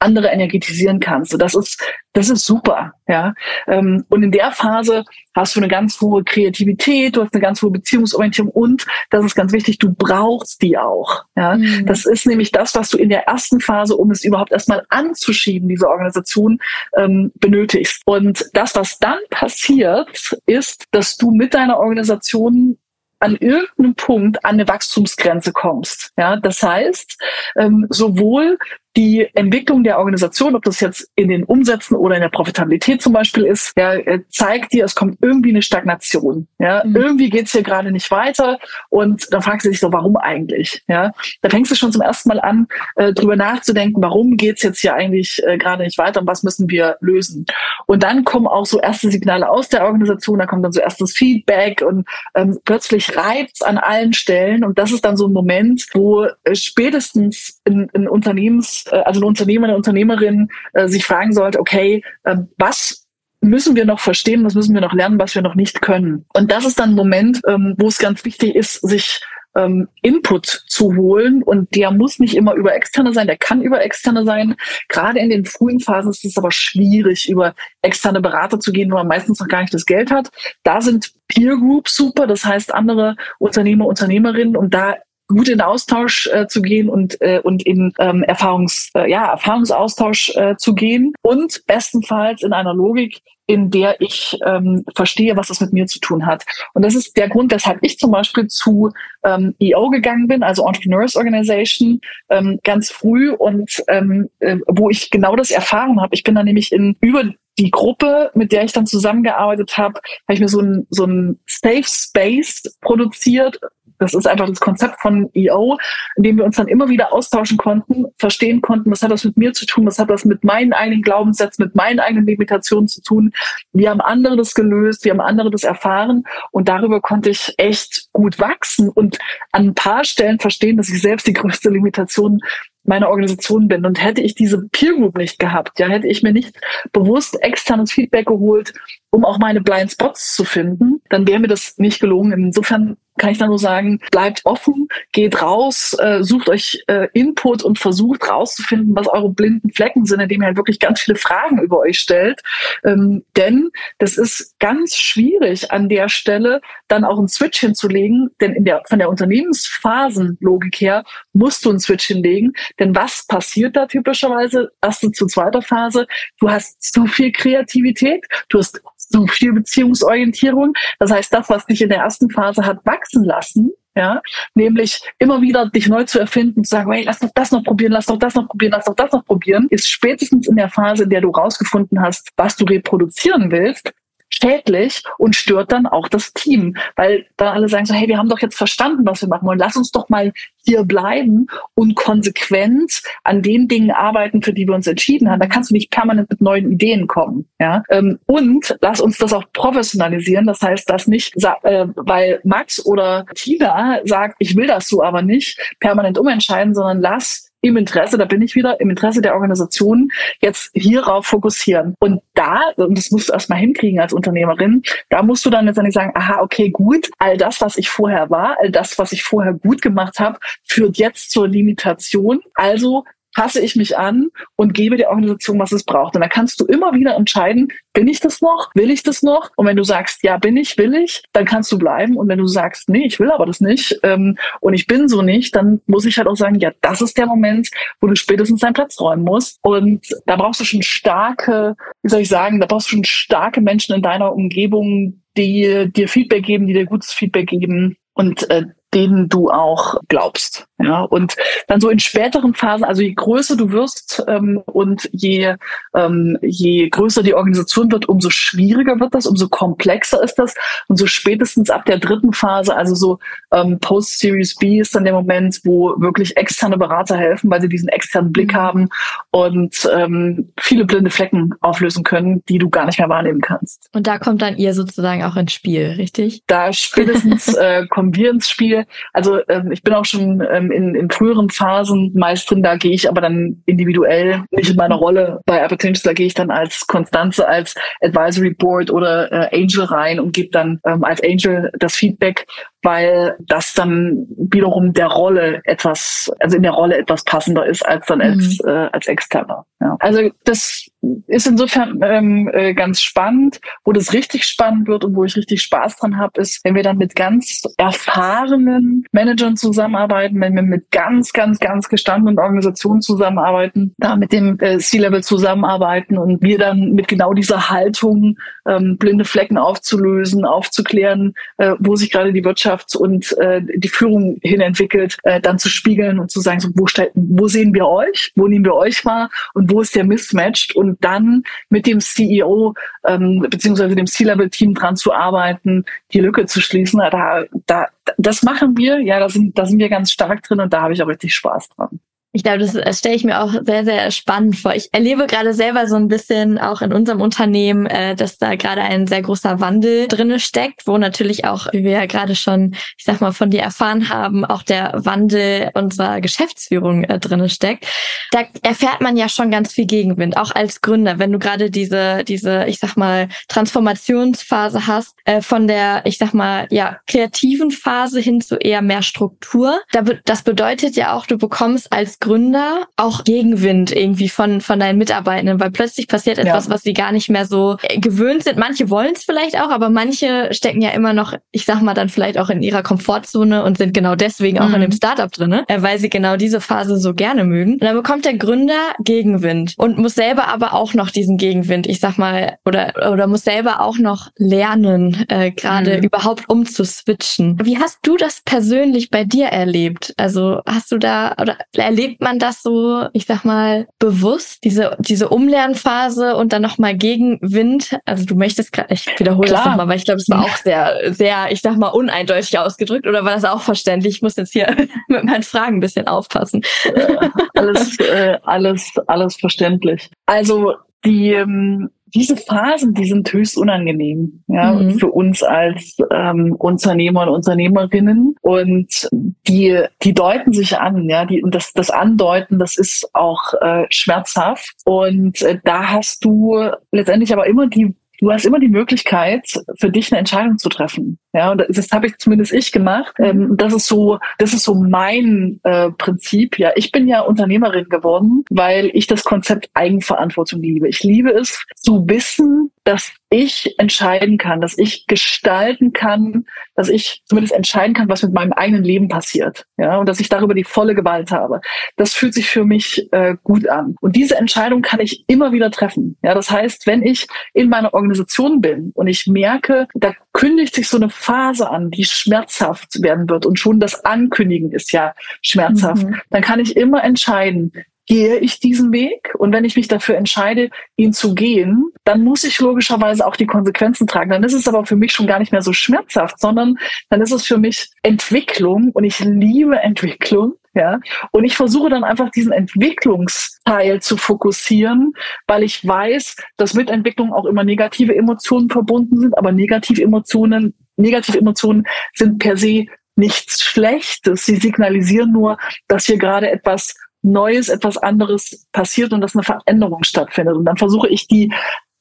andere energetisieren kannst. Das ist, das ist super, ja. Ähm, und in der Phase hast du eine ganz hohe Kreativität, du hast eine ganz hohe Beziehungsorientierung und das ist ganz wichtig, du brauchst die auch. Ja. Mhm. Das ist nämlich das, was du in der ersten Phase, um es überhaupt erstmal anzuschieben, diese Organisation ähm, benötigst. Und das, was dann passiert, ist, dass du mit deiner Organisation an irgendeinem Punkt an eine Wachstumsgrenze kommst. Ja, das heißt, ähm, sowohl die Entwicklung der Organisation, ob das jetzt in den Umsätzen oder in der Profitabilität zum Beispiel ist, ja, äh, zeigt dir, es kommt irgendwie eine Stagnation. Ja, mhm. irgendwie geht's hier gerade nicht weiter und dann fragst du dich so, warum eigentlich? Ja, da fängst du schon zum ersten Mal an, äh, drüber nachzudenken, warum geht's jetzt hier eigentlich äh, gerade nicht weiter und was müssen wir lösen? Und dann kommen auch so erste Signale aus der Organisation, da kommt dann so erstes Feedback und ähm, plötzlich reibt's an allen Stellen und das ist dann so ein Moment, wo äh, spätestens ein, ein Unternehmens äh, also ein Unternehmer, eine Unternehmerin äh, sich fragen sollte, okay, äh, was müssen wir noch verstehen, was müssen wir noch lernen, was wir noch nicht können. Und das ist dann ein Moment, ähm, wo es ganz wichtig ist, sich ähm, Input zu holen und der muss nicht immer über externe sein, der kann über externe sein. Gerade in den frühen Phasen ist es aber schwierig, über externe Berater zu gehen, wo man meistens noch gar nicht das Geld hat. Da sind Peer Groups super, das heißt andere Unternehmer, Unternehmerinnen und da gut in Austausch äh, zu gehen und äh, und in ähm, Erfahrungs äh, ja Erfahrungsaustausch äh, zu gehen und bestenfalls in einer Logik in der ich ähm, verstehe, was das mit mir zu tun hat. Und das ist der Grund, weshalb ich zum Beispiel zu ähm, EO gegangen bin, also Entrepreneurs Organization, ähm, ganz früh und ähm, äh, wo ich genau das erfahren habe. Ich bin da nämlich in über die Gruppe, mit der ich dann zusammengearbeitet habe, habe ich mir so ein, so ein Safe Space produziert, das ist einfach das Konzept von EO, in dem wir uns dann immer wieder austauschen konnten, verstehen konnten, was hat das mit mir zu tun, was hat das mit meinen eigenen Glaubenssätzen, mit meinen eigenen Limitationen zu tun. Wie haben andere das gelöst, wie haben andere das erfahren und darüber konnte ich echt gut wachsen und an ein paar Stellen verstehen, dass ich selbst die größte Limitation meiner Organisation bin. Und hätte ich diese Peer Group nicht gehabt, ja, hätte ich mir nicht bewusst externes Feedback geholt, um auch meine Blind Spots zu finden, dann wäre mir das nicht gelungen. Insofern kann ich da nur sagen, bleibt offen, geht raus, äh, sucht euch äh, Input und versucht rauszufinden, was eure blinden Flecken sind, indem ihr halt wirklich ganz viele Fragen über euch stellt. Ähm, denn das ist ganz schwierig an der Stelle dann auch einen Switch hinzulegen, denn in der, von der Unternehmensphasenlogik her musst du einen Switch hinlegen, denn was passiert da typischerweise? Erste zu zweiter Phase, du hast zu viel Kreativität, du hast zu viel Beziehungsorientierung. Das heißt, das, was dich in der ersten Phase hat wachsen lassen, ja, nämlich immer wieder dich neu zu erfinden, zu sagen, hey, lass doch das noch probieren, lass doch das noch probieren, lass doch das noch probieren, ist spätestens in der Phase, in der du rausgefunden hast, was du reproduzieren willst, schädlich und stört dann auch das Team, weil da alle sagen so, hey, wir haben doch jetzt verstanden, was wir machen wollen. Lass uns doch mal hier bleiben und konsequent an den Dingen arbeiten, für die wir uns entschieden haben. Da kannst du nicht permanent mit neuen Ideen kommen. Ja? Ähm, und lass uns das auch professionalisieren. Das heißt, dass nicht, äh, weil Max oder Tina sagt, ich will das so aber nicht, permanent umentscheiden, sondern lass im Interesse, da bin ich wieder, im Interesse der Organisation jetzt hierauf fokussieren. Und da, und das musst du erstmal hinkriegen als Unternehmerin, da musst du dann letztendlich sagen, aha, okay, gut, all das, was ich vorher war, all das, was ich vorher gut gemacht habe, führt jetzt zur Limitation. Also passe ich mich an und gebe der Organisation, was es braucht. Und da kannst du immer wieder entscheiden, bin ich das noch? Will ich das noch? Und wenn du sagst, ja, bin ich, will ich, dann kannst du bleiben. Und wenn du sagst, nee, ich will aber das nicht ähm, und ich bin so nicht, dann muss ich halt auch sagen, ja, das ist der Moment, wo du spätestens deinen Platz räumen musst. Und da brauchst du schon starke, wie soll ich sagen, da brauchst du schon starke Menschen in deiner Umgebung, die dir Feedback geben, die dir gutes Feedback geben. Und äh, denen du auch glaubst. Ja, und dann so in späteren Phasen, also je größer du wirst ähm, und je, ähm, je größer die Organisation wird, umso schwieriger wird das, umso komplexer ist das. Und so spätestens ab der dritten Phase, also so ähm, Post-Series B ist dann der Moment, wo wirklich externe Berater helfen, weil sie diesen externen Blick mhm. haben und ähm, viele blinde Flecken auflösen können, die du gar nicht mehr wahrnehmen kannst. Und da kommt dann ihr sozusagen auch ins Spiel, richtig? Da spätestens äh, kommen wir ins Spiel. Also ähm, ich bin auch schon ähm, in, in früheren Phasen meist drin, da gehe ich aber dann individuell, nicht in meiner Rolle bei Apatentious, da gehe ich dann als Konstanze, als Advisory Board oder äh, Angel rein und gebe dann ähm, als Angel das Feedback, weil das dann wiederum der Rolle etwas, also in der Rolle etwas passender ist als dann als, mhm. äh, als Externer. Ja. Also das ist insofern ähm, äh, ganz spannend. Wo das richtig spannend wird und wo ich richtig Spaß dran habe, ist, wenn wir dann mit ganz erfahrenen Managern zusammenarbeiten, wenn wir mit ganz, ganz, ganz gestandenen Organisationen zusammenarbeiten, da mit dem äh, C-Level zusammenarbeiten und wir dann mit genau dieser Haltung ähm, blinde Flecken aufzulösen, aufzuklären, äh, wo sich gerade die Wirtschaft und äh, die Führung hin entwickelt, äh, dann zu spiegeln und zu sagen, so, wo, wo sehen wir euch, wo nehmen wir euch wahr und wo ist der Mismatch und dann mit dem CEO ähm, beziehungsweise dem C-Level-Team dran zu arbeiten, die Lücke zu schließen. Da, da, das machen wir, ja, da sind, da sind wir ganz stark drin und da habe ich auch richtig Spaß dran. Ich glaube, das, das stelle ich mir auch sehr, sehr spannend vor. Ich erlebe gerade selber so ein bisschen auch in unserem Unternehmen, äh, dass da gerade ein sehr großer Wandel drinne steckt, wo natürlich auch, wie wir ja gerade schon, ich sag mal, von dir erfahren haben, auch der Wandel unserer Geschäftsführung äh, drinne steckt. Da erfährt man ja schon ganz viel Gegenwind, auch als Gründer, wenn du gerade diese, diese, ich sag mal, Transformationsphase hast, äh, von der, ich sag mal, ja, kreativen Phase hin zu eher mehr Struktur. Da, das bedeutet ja auch, du bekommst als Gründer auch Gegenwind irgendwie von, von deinen Mitarbeitenden, weil plötzlich passiert etwas, ja. was sie gar nicht mehr so äh, gewöhnt sind. Manche wollen es vielleicht auch, aber manche stecken ja immer noch, ich sag mal, dann vielleicht auch in ihrer Komfortzone und sind genau deswegen auch mhm. in dem Startup drinne, äh, weil sie genau diese Phase so gerne mögen. Und dann bekommt der Gründer Gegenwind und muss selber aber auch noch diesen Gegenwind, ich sag mal, oder, oder muss selber auch noch lernen, äh, gerade mhm. überhaupt umzuswitchen. Wie hast du das persönlich bei dir erlebt? Also hast du da oder erlebt lebt man das so, ich sag mal, bewusst, diese, diese Umlernphase und dann nochmal Gegenwind? Also du möchtest gerade, ich wiederhole Klar. das nochmal, weil ich glaube, es war auch sehr, sehr, ich sag mal, uneindeutig ausgedrückt oder war das auch verständlich? Ich muss jetzt hier mit meinen Fragen ein bisschen aufpassen. Äh, alles, äh, alles, alles verständlich. Also die, ähm, diese Phasen, die sind höchst unangenehm, ja, mhm. für uns als ähm, Unternehmer und Unternehmerinnen. Und die, die deuten sich an, ja, die, und das, das Andeuten, das ist auch äh, schmerzhaft. Und äh, da hast du letztendlich aber immer die du hast immer die Möglichkeit, für dich eine Entscheidung zu treffen. Ja, und das habe ich zumindest ich gemacht. Mhm. Ähm, das ist so, das ist so mein äh, Prinzip. Ja, ich bin ja Unternehmerin geworden, weil ich das Konzept Eigenverantwortung liebe. Ich liebe es zu wissen, dass ich entscheiden kann, dass ich gestalten kann, dass ich zumindest entscheiden kann, was mit meinem eigenen Leben passiert, ja, und dass ich darüber die volle Gewalt habe. Das fühlt sich für mich äh, gut an. Und diese Entscheidung kann ich immer wieder treffen. Ja, das heißt, wenn ich in meiner Organisation bin und ich merke, da kündigt sich so eine Phase an, die schmerzhaft werden wird und schon das Ankündigen ist ja schmerzhaft, mhm. dann kann ich immer entscheiden, gehe ich diesen Weg? Und wenn ich mich dafür entscheide, ihn zu gehen, dann muss ich logischerweise auch die Konsequenzen tragen. Dann ist es aber für mich schon gar nicht mehr so schmerzhaft, sondern dann ist es für mich Entwicklung und ich liebe Entwicklung. Ja, und ich versuche dann einfach diesen Entwicklungsteil zu fokussieren, weil ich weiß, dass mit Entwicklung auch immer negative Emotionen verbunden sind, aber negative Emotionen, negative Emotionen sind per se nichts Schlechtes. Sie signalisieren nur, dass hier gerade etwas Neues, etwas anderes passiert und dass eine Veränderung stattfindet. Und dann versuche ich die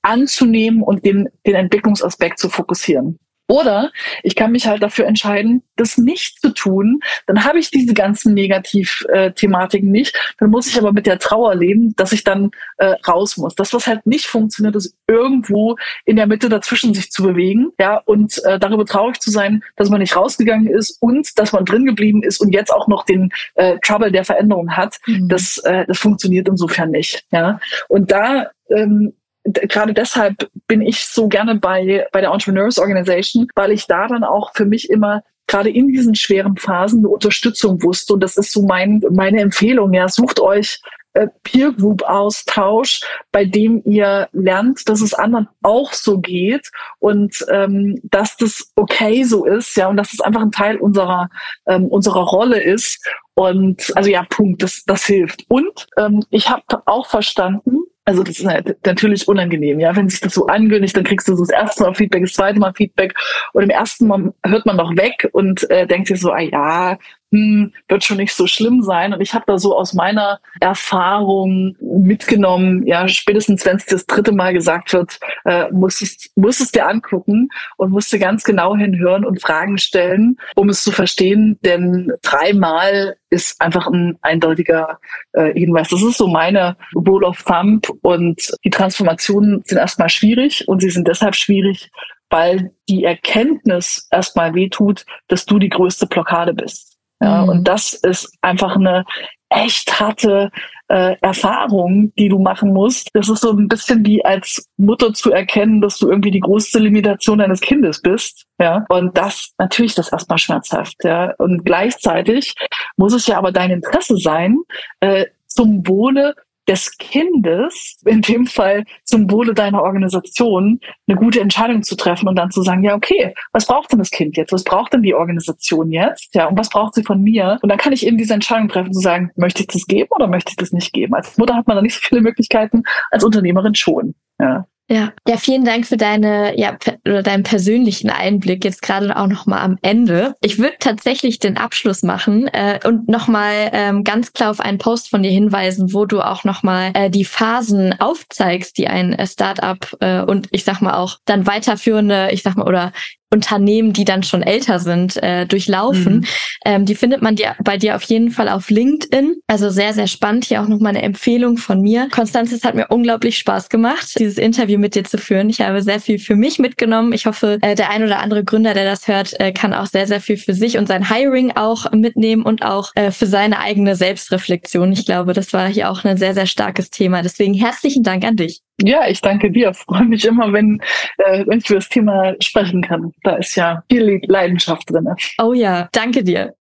anzunehmen und den, den Entwicklungsaspekt zu fokussieren. Oder ich kann mich halt dafür entscheiden, das nicht zu tun. Dann habe ich diese ganzen Negativ-Thematiken nicht. Dann muss ich aber mit der Trauer leben, dass ich dann äh, raus muss. Das, was halt nicht funktioniert, ist irgendwo in der Mitte dazwischen sich zu bewegen, ja, und äh, darüber traurig zu sein, dass man nicht rausgegangen ist und dass man drin geblieben ist und jetzt auch noch den äh, Trouble der Veränderung hat. Mhm. Das, äh, das funktioniert insofern nicht, ja. Und da ähm, gerade deshalb bin ich so gerne bei, bei der Entrepreneurs Organization, weil ich da dann auch für mich immer gerade in diesen schweren Phasen eine Unterstützung wusste. Und das ist so mein, meine Empfehlung. Ja, sucht euch äh, Peer Group Austausch, bei dem ihr lernt, dass es anderen auch so geht und ähm, dass das okay so ist, ja, und dass es einfach ein Teil unserer ähm, unserer Rolle ist. Und also ja, Punkt, das das hilft. Und ähm, ich habe auch verstanden, also das ist halt natürlich unangenehm, ja. Wenn sich das so angündigt, dann kriegst du so das erste Mal Feedback, das zweite Mal Feedback und im ersten Mal hört man noch weg und äh, denkt sich so, ah ja, hm, wird schon nicht so schlimm sein. Und ich habe da so aus meiner Erfahrung mitgenommen, ja, spätestens wenn es das dritte Mal gesagt wird, äh, muss, es, muss es dir angucken und musst du ganz genau hinhören und Fragen stellen, um es zu verstehen. Denn dreimal ist einfach ein eindeutiger äh, Hinweis. Das ist so meine Rule of Thumb. Und die Transformationen sind erstmal schwierig und sie sind deshalb schwierig, weil die Erkenntnis erstmal wehtut, dass du die größte Blockade bist. Ja, mhm. Und das ist einfach eine echt harte äh, Erfahrung, die du machen musst. Das ist so ein bisschen wie als Mutter zu erkennen, dass du irgendwie die größte Limitation deines Kindes bist. Ja, und das natürlich ist das erstmal schmerzhaft. Ja, und gleichzeitig muss es ja aber dein Interesse sein, äh, zum Wohle des Kindes, in dem Fall zum Wohle deiner Organisation, eine gute Entscheidung zu treffen und dann zu sagen, ja, okay, was braucht denn das Kind jetzt? Was braucht denn die Organisation jetzt? Ja, und was braucht sie von mir? Und dann kann ich eben diese Entscheidung treffen, zu sagen, möchte ich das geben oder möchte ich das nicht geben? Als Mutter hat man da nicht so viele Möglichkeiten, als Unternehmerin schon. Ja. Ja, ja, vielen Dank für deine, ja, oder deinen persönlichen Einblick jetzt gerade auch nochmal am Ende. Ich würde tatsächlich den Abschluss machen äh, und nochmal ähm, ganz klar auf einen Post von dir hinweisen, wo du auch nochmal äh, die Phasen aufzeigst, die ein äh, Startup äh, und ich sag mal auch dann weiterführende, ich sag mal, oder Unternehmen, die dann schon älter sind, äh, durchlaufen. Mhm. Ähm, die findet man dir, bei dir auf jeden Fall auf LinkedIn. Also sehr, sehr spannend. Hier auch nochmal eine Empfehlung von mir. Konstanze, es hat mir unglaublich Spaß gemacht, dieses Interview mit dir zu führen. Ich habe sehr viel für mich mitgenommen. Ich hoffe, äh, der ein oder andere Gründer, der das hört, äh, kann auch sehr, sehr viel für sich und sein Hiring auch mitnehmen und auch äh, für seine eigene Selbstreflexion. Ich glaube, das war hier auch ein sehr, sehr starkes Thema. Deswegen herzlichen Dank an dich. Ja, ich danke dir. Freue mich immer, wenn, äh, wenn ich über das Thema sprechen kann. Da ist ja viel Leidenschaft drin. Oh ja, danke dir.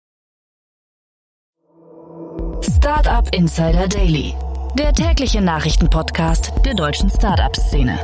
Startup Insider Daily, der tägliche Nachrichtenpodcast der deutschen Startup-Szene.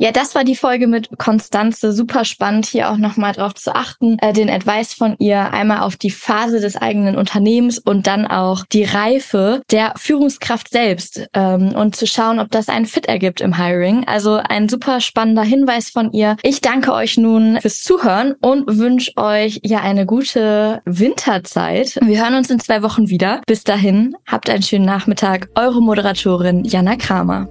Ja, das war die Folge mit Konstanze. Super spannend, hier auch nochmal drauf zu achten, äh, den Advice von ihr einmal auf die Phase des eigenen Unternehmens und dann auch die Reife der Führungskraft selbst ähm, und zu schauen, ob das einen Fit ergibt im Hiring. Also ein super spannender Hinweis von ihr. Ich danke euch nun fürs Zuhören und wünsche euch ja eine gute Winterzeit. Wir hören uns in zwei Wochen wieder. Bis dahin, habt einen schönen Nachmittag. Eure Moderatorin Jana Kramer.